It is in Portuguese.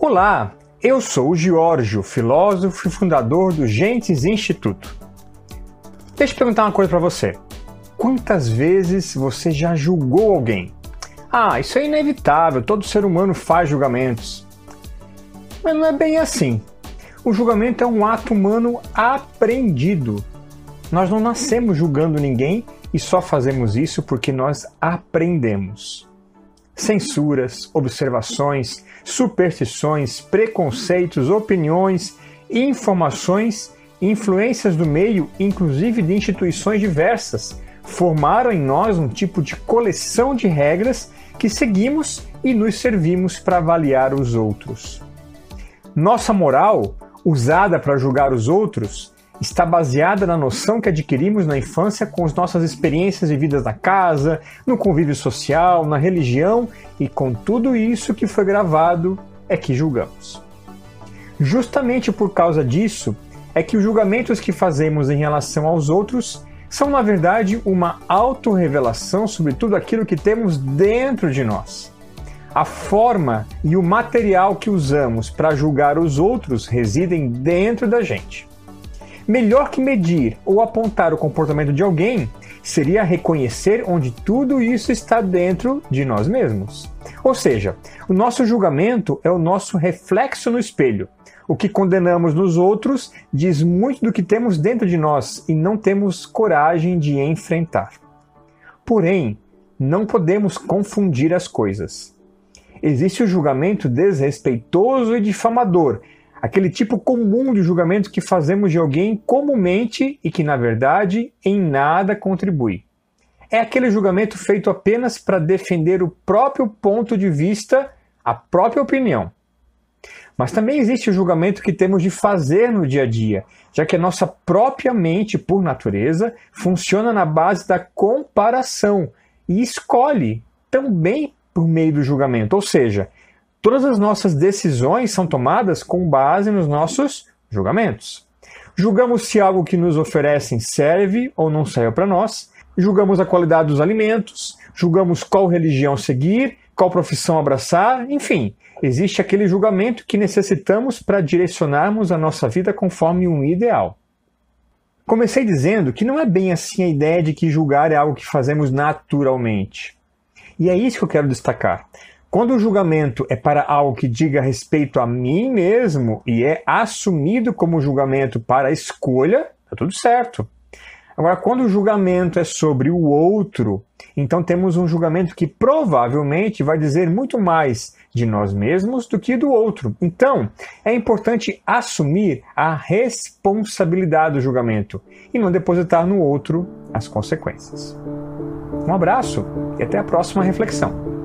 Olá, eu sou o Giorgio, filósofo e fundador do Gentes Instituto. Deixa eu perguntar uma coisa para você. Quantas vezes você já julgou alguém? Ah, isso é inevitável, todo ser humano faz julgamentos. Mas não é bem assim. O julgamento é um ato humano aprendido. Nós não nascemos julgando ninguém e só fazemos isso porque nós aprendemos censuras, observações, superstições, preconceitos, opiniões, informações, influências do meio, inclusive de instituições diversas, formaram em nós um tipo de coleção de regras que seguimos e nos servimos para avaliar os outros. Nossa moral, usada para julgar os outros, está baseada na noção que adquirimos na infância com as nossas experiências vividas na casa, no convívio social, na religião e com tudo isso que foi gravado é que julgamos. Justamente por causa disso é que os julgamentos que fazemos em relação aos outros são, na verdade, uma autorrevelação sobre tudo aquilo que temos dentro de nós. A forma e o material que usamos para julgar os outros residem dentro da gente. Melhor que medir ou apontar o comportamento de alguém seria reconhecer onde tudo isso está dentro de nós mesmos. Ou seja, o nosso julgamento é o nosso reflexo no espelho. O que condenamos nos outros diz muito do que temos dentro de nós e não temos coragem de enfrentar. Porém, não podemos confundir as coisas. Existe o julgamento desrespeitoso e difamador, aquele tipo comum de julgamento que fazemos de alguém comumente e que, na verdade, em nada contribui. É aquele julgamento feito apenas para defender o próprio ponto de vista, a própria opinião. Mas também existe o julgamento que temos de fazer no dia a dia, já que a nossa própria mente, por natureza, funciona na base da comparação e escolhe também por meio do julgamento. Ou seja, Todas as nossas decisões são tomadas com base nos nossos julgamentos. Julgamos se algo que nos oferecem serve ou não serve para nós, julgamos a qualidade dos alimentos, julgamos qual religião seguir, qual profissão abraçar, enfim, existe aquele julgamento que necessitamos para direcionarmos a nossa vida conforme um ideal. Comecei dizendo que não é bem assim a ideia de que julgar é algo que fazemos naturalmente. E é isso que eu quero destacar. Quando o julgamento é para algo que diga respeito a mim mesmo e é assumido como julgamento para a escolha, está tudo certo. Agora, quando o julgamento é sobre o outro, então temos um julgamento que provavelmente vai dizer muito mais de nós mesmos do que do outro. Então, é importante assumir a responsabilidade do julgamento e não depositar no outro as consequências. Um abraço e até a próxima reflexão.